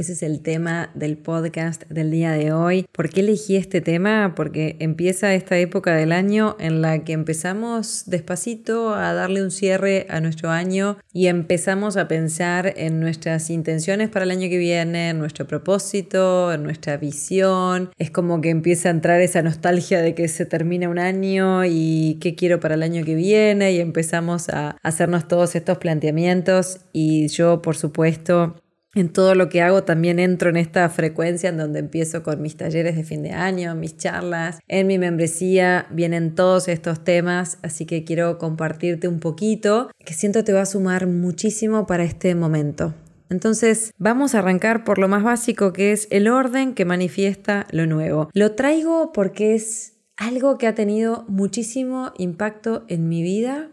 Ese es el tema del podcast del día de hoy. ¿Por qué elegí este tema? Porque empieza esta época del año en la que empezamos despacito a darle un cierre a nuestro año y empezamos a pensar en nuestras intenciones para el año que viene, en nuestro propósito, en nuestra visión. Es como que empieza a entrar esa nostalgia de que se termina un año y qué quiero para el año que viene y empezamos a hacernos todos estos planteamientos y yo por supuesto en todo lo que hago también entro en esta frecuencia en donde empiezo con mis talleres de fin de año, mis charlas. En mi membresía vienen todos estos temas, así que quiero compartirte un poquito que siento te va a sumar muchísimo para este momento. Entonces vamos a arrancar por lo más básico que es el orden que manifiesta lo nuevo. Lo traigo porque es algo que ha tenido muchísimo impacto en mi vida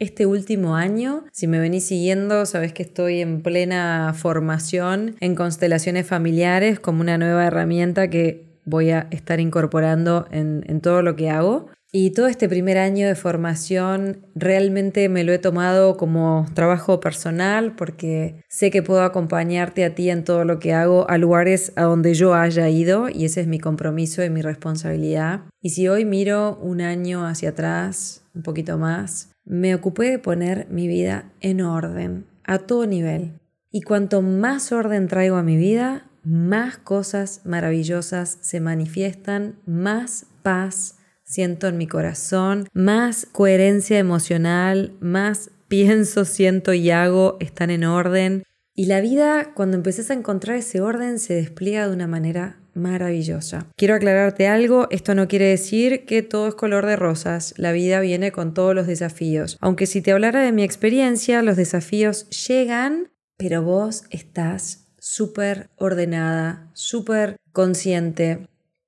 este último año, si me venís siguiendo, sabes que estoy en plena formación en constelaciones familiares como una nueva herramienta que voy a estar incorporando en, en todo lo que hago. Y todo este primer año de formación realmente me lo he tomado como trabajo personal porque sé que puedo acompañarte a ti en todo lo que hago a lugares a donde yo haya ido y ese es mi compromiso y mi responsabilidad. Y si hoy miro un año hacia atrás, un poquito más, me ocupé de poner mi vida en orden, a todo nivel. Y cuanto más orden traigo a mi vida, más cosas maravillosas se manifiestan, más paz siento en mi corazón, más coherencia emocional, más pienso, siento y hago están en orden. Y la vida, cuando empiezas a encontrar ese orden, se despliega de una manera maravillosa. Quiero aclararte algo, esto no quiere decir que todo es color de rosas, la vida viene con todos los desafíos. Aunque si te hablara de mi experiencia, los desafíos llegan, pero vos estás súper ordenada, súper consciente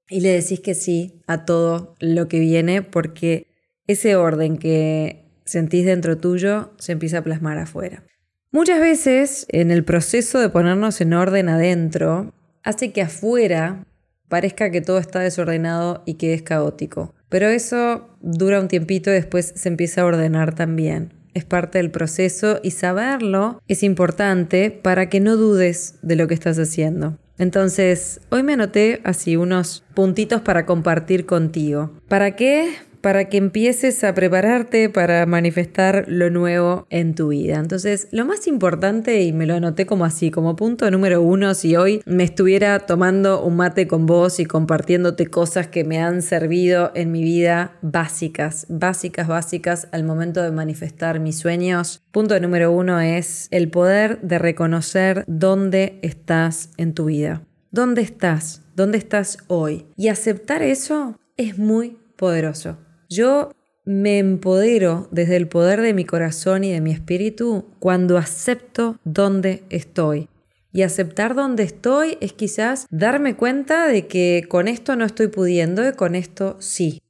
y le decís que sí a todo lo que viene porque ese orden que sentís dentro tuyo se empieza a plasmar afuera. Muchas veces en el proceso de ponernos en orden adentro, hace que afuera parezca que todo está desordenado y que es caótico. Pero eso dura un tiempito y después se empieza a ordenar también. Es parte del proceso y saberlo es importante para que no dudes de lo que estás haciendo. Entonces, hoy me anoté así unos puntitos para compartir contigo. ¿Para qué? Para que empieces a prepararte para manifestar lo nuevo en tu vida. Entonces, lo más importante, y me lo anoté como así, como punto número uno, si hoy me estuviera tomando un mate con vos y compartiéndote cosas que me han servido en mi vida básicas, básicas, básicas al momento de manifestar mis sueños. Punto número uno es el poder de reconocer dónde estás en tu vida. ¿Dónde estás? ¿Dónde estás hoy? Y aceptar eso es muy poderoso. Yo me empodero desde el poder de mi corazón y de mi espíritu cuando acepto dónde estoy. Y aceptar dónde estoy es quizás darme cuenta de que con esto no estoy pudiendo y con esto sí.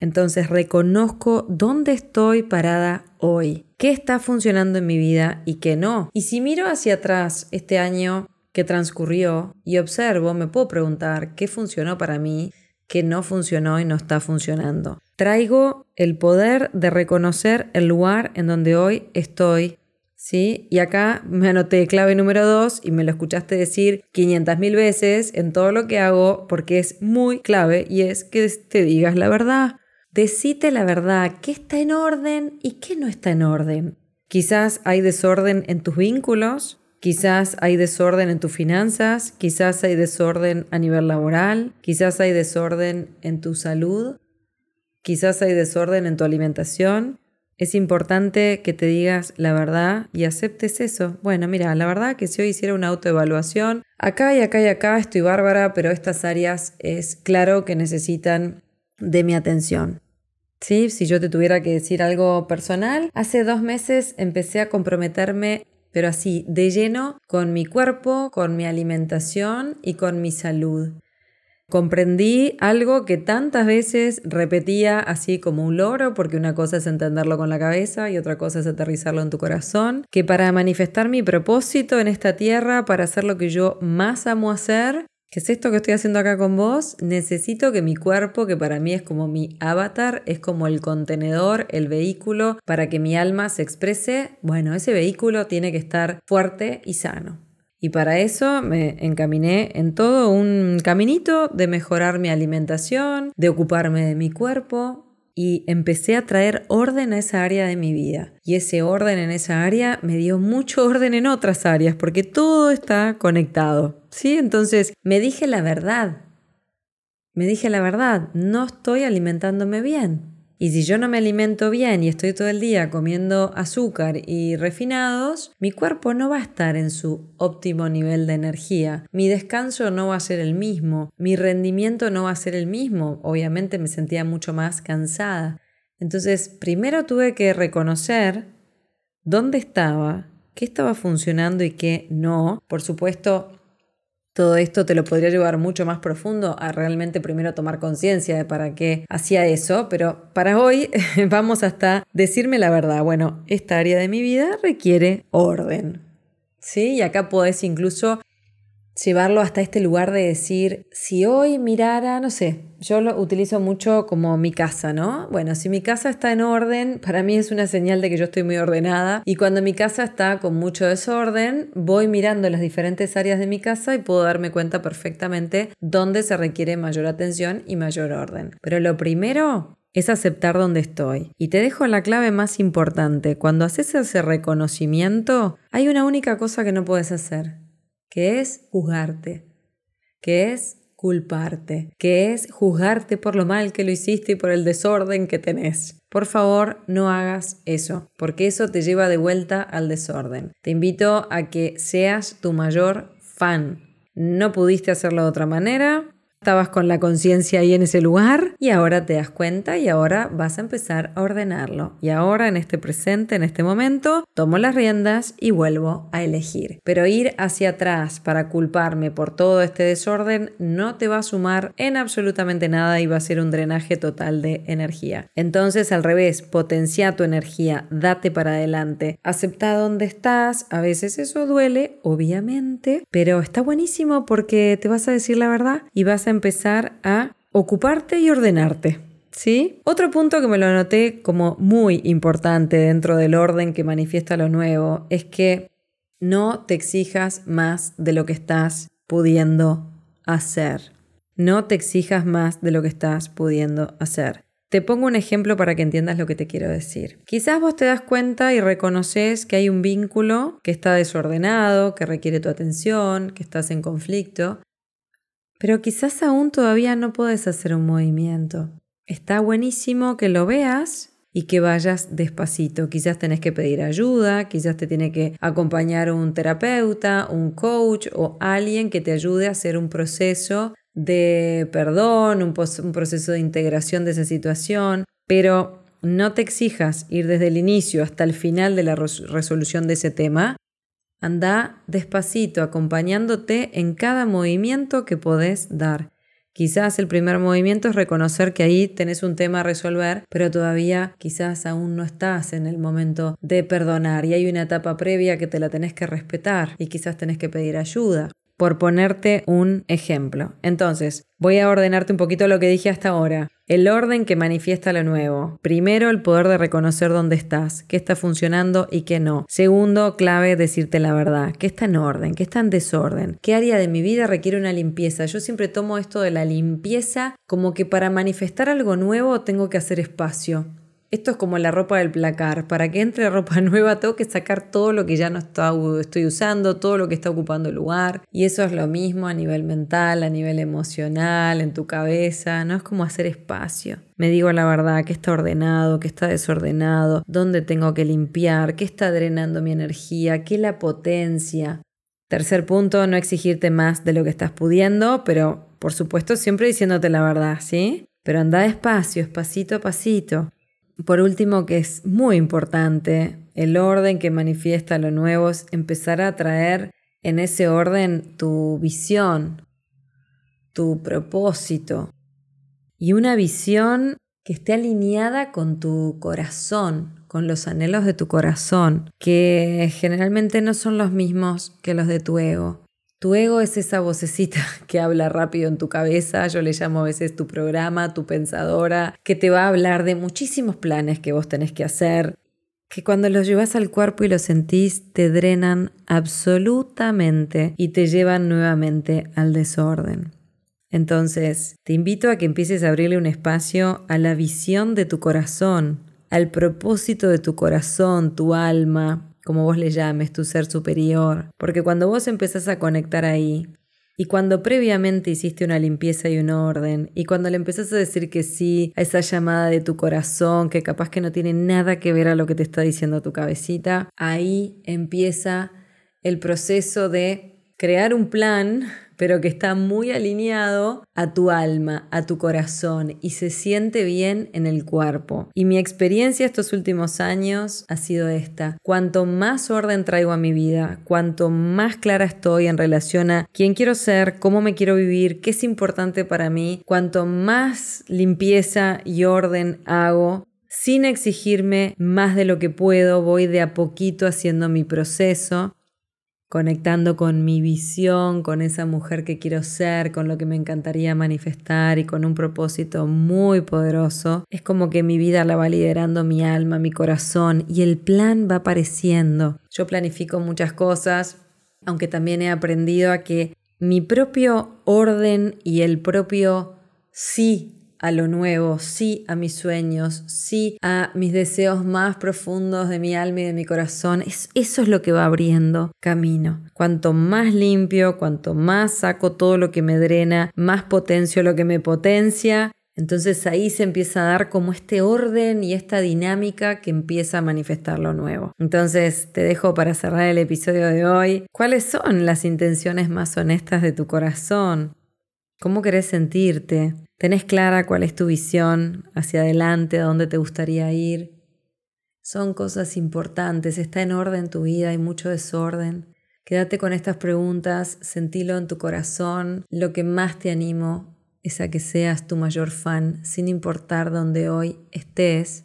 Entonces reconozco dónde estoy parada hoy, qué está funcionando en mi vida y qué no. Y si miro hacia atrás este año que transcurrió y observo, me puedo preguntar qué funcionó para mí que no funcionó y no está funcionando. Traigo el poder de reconocer el lugar en donde hoy estoy. ¿Sí? Y acá me anoté clave número dos y me lo escuchaste decir 500 mil veces en todo lo que hago porque es muy clave y es que te digas la verdad. Decite la verdad, qué está en orden y qué no está en orden. Quizás hay desorden en tus vínculos, Quizás hay desorden en tus finanzas, quizás hay desorden a nivel laboral, quizás hay desorden en tu salud, quizás hay desorden en tu alimentación. Es importante que te digas la verdad y aceptes eso. Bueno, mira, la verdad que si hoy hiciera una autoevaluación, acá y acá y acá estoy bárbara, pero estas áreas es claro que necesitan de mi atención. ¿Sí? Si yo te tuviera que decir algo personal, hace dos meses empecé a comprometerme pero así, de lleno con mi cuerpo, con mi alimentación y con mi salud. Comprendí algo que tantas veces repetía así como un loro, porque una cosa es entenderlo con la cabeza y otra cosa es aterrizarlo en tu corazón, que para manifestar mi propósito en esta tierra, para hacer lo que yo más amo hacer, que es esto que estoy haciendo acá con vos, necesito que mi cuerpo, que para mí es como mi avatar, es como el contenedor, el vehículo para que mi alma se exprese, bueno, ese vehículo tiene que estar fuerte y sano. Y para eso me encaminé en todo un caminito de mejorar mi alimentación, de ocuparme de mi cuerpo, y empecé a traer orden a esa área de mi vida. Y ese orden en esa área me dio mucho orden en otras áreas, porque todo está conectado. ¿Sí? Entonces me dije la verdad. Me dije la verdad, no estoy alimentándome bien. Y si yo no me alimento bien y estoy todo el día comiendo azúcar y refinados, mi cuerpo no va a estar en su óptimo nivel de energía. Mi descanso no va a ser el mismo. Mi rendimiento no va a ser el mismo. Obviamente me sentía mucho más cansada. Entonces, primero tuve que reconocer dónde estaba, qué estaba funcionando y qué no. Por supuesto, todo esto te lo podría llevar mucho más profundo a realmente primero tomar conciencia de para qué hacía eso, pero para hoy vamos hasta decirme la verdad. Bueno, esta área de mi vida requiere orden. ¿Sí? Y acá podés incluso llevarlo hasta este lugar de decir, si hoy mirara, no sé, yo lo utilizo mucho como mi casa, ¿no? Bueno, si mi casa está en orden, para mí es una señal de que yo estoy muy ordenada y cuando mi casa está con mucho desorden, voy mirando las diferentes áreas de mi casa y puedo darme cuenta perfectamente dónde se requiere mayor atención y mayor orden. Pero lo primero es aceptar dónde estoy. Y te dejo la clave más importante. Cuando haces ese reconocimiento, hay una única cosa que no puedes hacer que es juzgarte, que es culparte, que es juzgarte por lo mal que lo hiciste y por el desorden que tenés. Por favor, no hagas eso, porque eso te lleva de vuelta al desorden. Te invito a que seas tu mayor fan. No pudiste hacerlo de otra manera, Estabas con la conciencia ahí en ese lugar y ahora te das cuenta y ahora vas a empezar a ordenarlo. Y ahora en este presente, en este momento, tomo las riendas y vuelvo a elegir. Pero ir hacia atrás para culparme por todo este desorden no te va a sumar en absolutamente nada y va a ser un drenaje total de energía. Entonces, al revés, potencia tu energía, date para adelante, acepta dónde estás. A veces eso duele, obviamente, pero está buenísimo porque te vas a decir la verdad y vas a empezar a ocuparte y ordenarte. ¿Sí? Otro punto que me lo anoté como muy importante dentro del orden que manifiesta lo nuevo es que no te exijas más de lo que estás pudiendo hacer. No te exijas más de lo que estás pudiendo hacer. Te pongo un ejemplo para que entiendas lo que te quiero decir. Quizás vos te das cuenta y reconoces que hay un vínculo que está desordenado, que requiere tu atención, que estás en conflicto, pero quizás aún todavía no puedes hacer un movimiento. Está buenísimo que lo veas y que vayas despacito. Quizás tenés que pedir ayuda, quizás te tiene que acompañar un terapeuta, un coach o alguien que te ayude a hacer un proceso de perdón, un proceso de integración de esa situación, pero no te exijas ir desde el inicio hasta el final de la resolución de ese tema, Anda despacito, acompañándote en cada movimiento que podés dar. Quizás el primer movimiento es reconocer que ahí tenés un tema a resolver, pero todavía quizás aún no estás en el momento de perdonar y hay una etapa previa que te la tenés que respetar y quizás tenés que pedir ayuda por ponerte un ejemplo. Entonces, voy a ordenarte un poquito lo que dije hasta ahora. El orden que manifiesta lo nuevo. Primero, el poder de reconocer dónde estás, qué está funcionando y qué no. Segundo, clave, decirte la verdad, qué está en orden, qué está en desorden, qué área de mi vida requiere una limpieza. Yo siempre tomo esto de la limpieza como que para manifestar algo nuevo tengo que hacer espacio. Esto es como la ropa del placar. Para que entre ropa nueva tengo que sacar todo lo que ya no estoy usando, todo lo que está ocupando lugar. Y eso es lo mismo a nivel mental, a nivel emocional, en tu cabeza. No es como hacer espacio. Me digo la verdad, qué está ordenado, qué está desordenado, dónde tengo que limpiar, qué está drenando mi energía, qué la potencia. Tercer punto, no exigirte más de lo que estás pudiendo, pero por supuesto siempre diciéndote la verdad, ¿sí? Pero anda despacio, espacito a pasito. Por último, que es muy importante, El orden que manifiesta lo nuevo es empezar a traer en ese orden tu visión, tu propósito y una visión que esté alineada con tu corazón, con los anhelos de tu corazón, que generalmente no son los mismos que los de tu ego. Tu ego es esa vocecita que habla rápido en tu cabeza, yo le llamo a veces tu programa, tu pensadora, que te va a hablar de muchísimos planes que vos tenés que hacer, que cuando los llevas al cuerpo y los sentís te drenan absolutamente y te llevan nuevamente al desorden. Entonces, te invito a que empieces a abrirle un espacio a la visión de tu corazón, al propósito de tu corazón, tu alma, como vos le llames, tu ser superior. Porque cuando vos empezás a conectar ahí, y cuando previamente hiciste una limpieza y un orden, y cuando le empezás a decir que sí a esa llamada de tu corazón, que capaz que no tiene nada que ver a lo que te está diciendo tu cabecita, ahí empieza el proceso de crear un plan pero que está muy alineado a tu alma, a tu corazón y se siente bien en el cuerpo. Y mi experiencia estos últimos años ha sido esta. Cuanto más orden traigo a mi vida, cuanto más clara estoy en relación a quién quiero ser, cómo me quiero vivir, qué es importante para mí, cuanto más limpieza y orden hago, sin exigirme más de lo que puedo, voy de a poquito haciendo mi proceso conectando con mi visión, con esa mujer que quiero ser, con lo que me encantaría manifestar y con un propósito muy poderoso, es como que mi vida la va liderando mi alma, mi corazón y el plan va apareciendo. Yo planifico muchas cosas, aunque también he aprendido a que mi propio orden y el propio sí a lo nuevo, sí a mis sueños, sí a mis deseos más profundos de mi alma y de mi corazón. eso es lo que va abriendo camino. Cuanto más limpio, cuanto más saco todo lo que me drena, más potencio lo que me potencia. Entonces ahí se empieza a dar como este orden y esta dinámica que empieza a manifestar lo nuevo. Entonces te dejo para cerrar el episodio de hoy. ¿Cuáles son las intenciones más honestas de tu corazón? ¿Cómo querés sentirte? ¿Tenés clara cuál es tu visión hacia adelante, a dónde te gustaría ir? Son cosas importantes, está en orden tu vida, hay mucho desorden. Quédate con estas preguntas, sentilo en tu corazón. Lo que más te animo es a que seas tu mayor fan, sin importar dónde hoy estés.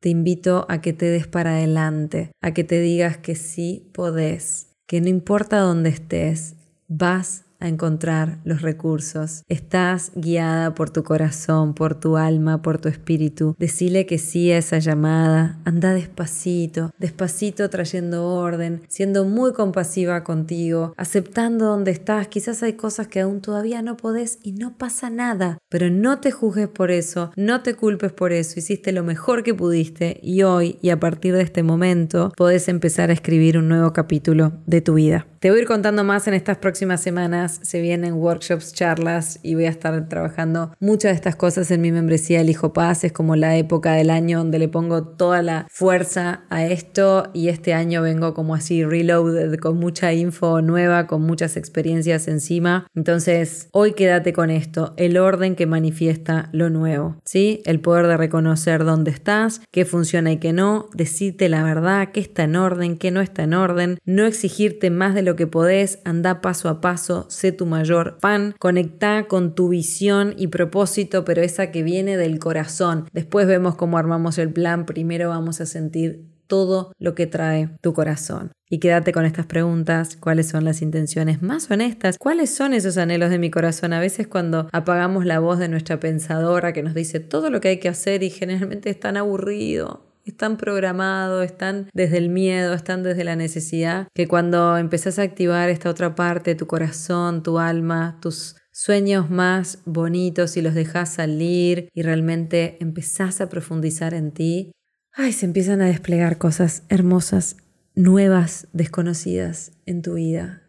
Te invito a que te des para adelante, a que te digas que sí podés, que no importa dónde estés, vas a encontrar los recursos. Estás guiada por tu corazón, por tu alma, por tu espíritu. Decile que sí a esa llamada. Anda despacito, despacito trayendo orden, siendo muy compasiva contigo, aceptando donde estás. Quizás hay cosas que aún todavía no podés y no pasa nada. Pero no te juzgues por eso, no te culpes por eso. Hiciste lo mejor que pudiste y hoy y a partir de este momento podés empezar a escribir un nuevo capítulo de tu vida. Te voy a ir contando más en estas próximas semanas. Se vienen workshops, charlas y voy a estar trabajando muchas de estas cosas en mi membresía El Hijo Paz. Es como la época del año donde le pongo toda la fuerza a esto y este año vengo como así reloaded con mucha info nueva, con muchas experiencias encima. Entonces, hoy quédate con esto, el orden manifiesta lo nuevo, ¿sí? El poder de reconocer dónde estás, qué funciona y qué no, decirte la verdad, qué está en orden, qué no está en orden, no exigirte más de lo que podés, anda paso a paso, sé tu mayor fan, conecta con tu visión y propósito, pero esa que viene del corazón. Después vemos cómo armamos el plan, primero vamos a sentir todo lo que trae tu corazón. Y quédate con estas preguntas, ¿cuáles son las intenciones más honestas? ¿Cuáles son esos anhelos de mi corazón? A veces cuando apagamos la voz de nuestra pensadora que nos dice todo lo que hay que hacer y generalmente es tan aburrido, están programados, están desde el miedo, están desde la necesidad, que cuando empezás a activar esta otra parte, tu corazón, tu alma, tus sueños más bonitos y los dejas salir y realmente empezás a profundizar en ti, ay, se empiezan a desplegar cosas hermosas, nuevas, desconocidas en tu vida,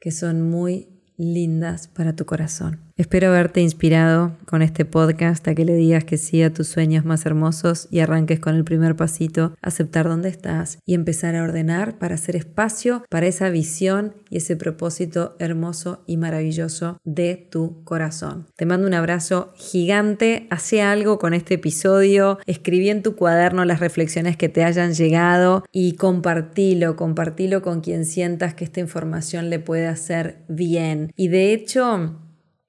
que son muy lindas para tu corazón. Espero haberte inspirado con este podcast a que le digas que sí a tus sueños más hermosos y arranques con el primer pasito, aceptar dónde estás y empezar a ordenar para hacer espacio para esa visión y ese propósito hermoso y maravilloso de tu corazón. Te mando un abrazo gigante, hace algo con este episodio, escribí en tu cuaderno las reflexiones que te hayan llegado y compartilo, compartilo con quien sientas que esta información le puede hacer bien. Y de hecho,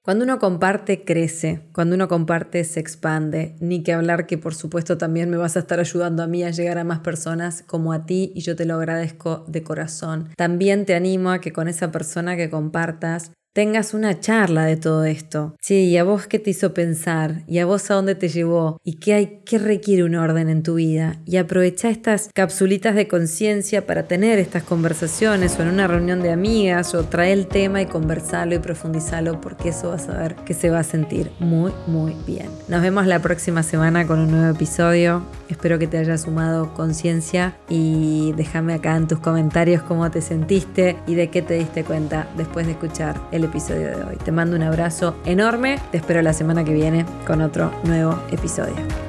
cuando uno comparte, crece. Cuando uno comparte, se expande. Ni que hablar que por supuesto también me vas a estar ayudando a mí a llegar a más personas como a ti y yo te lo agradezco de corazón. También te animo a que con esa persona que compartas tengas una charla de todo esto. Sí, y a vos qué te hizo pensar, y a vos a dónde te llevó, y qué hay, qué requiere un orden en tu vida. Y aprovecha estas capsulitas de conciencia para tener estas conversaciones o en una reunión de amigas o trae el tema y conversarlo y profundizarlo porque eso vas a ver que se va a sentir muy, muy bien. Nos vemos la próxima semana con un nuevo episodio. Espero que te haya sumado conciencia y déjame acá en tus comentarios cómo te sentiste y de qué te diste cuenta después de escuchar el episodio de hoy. Te mando un abrazo enorme, te espero la semana que viene con otro nuevo episodio.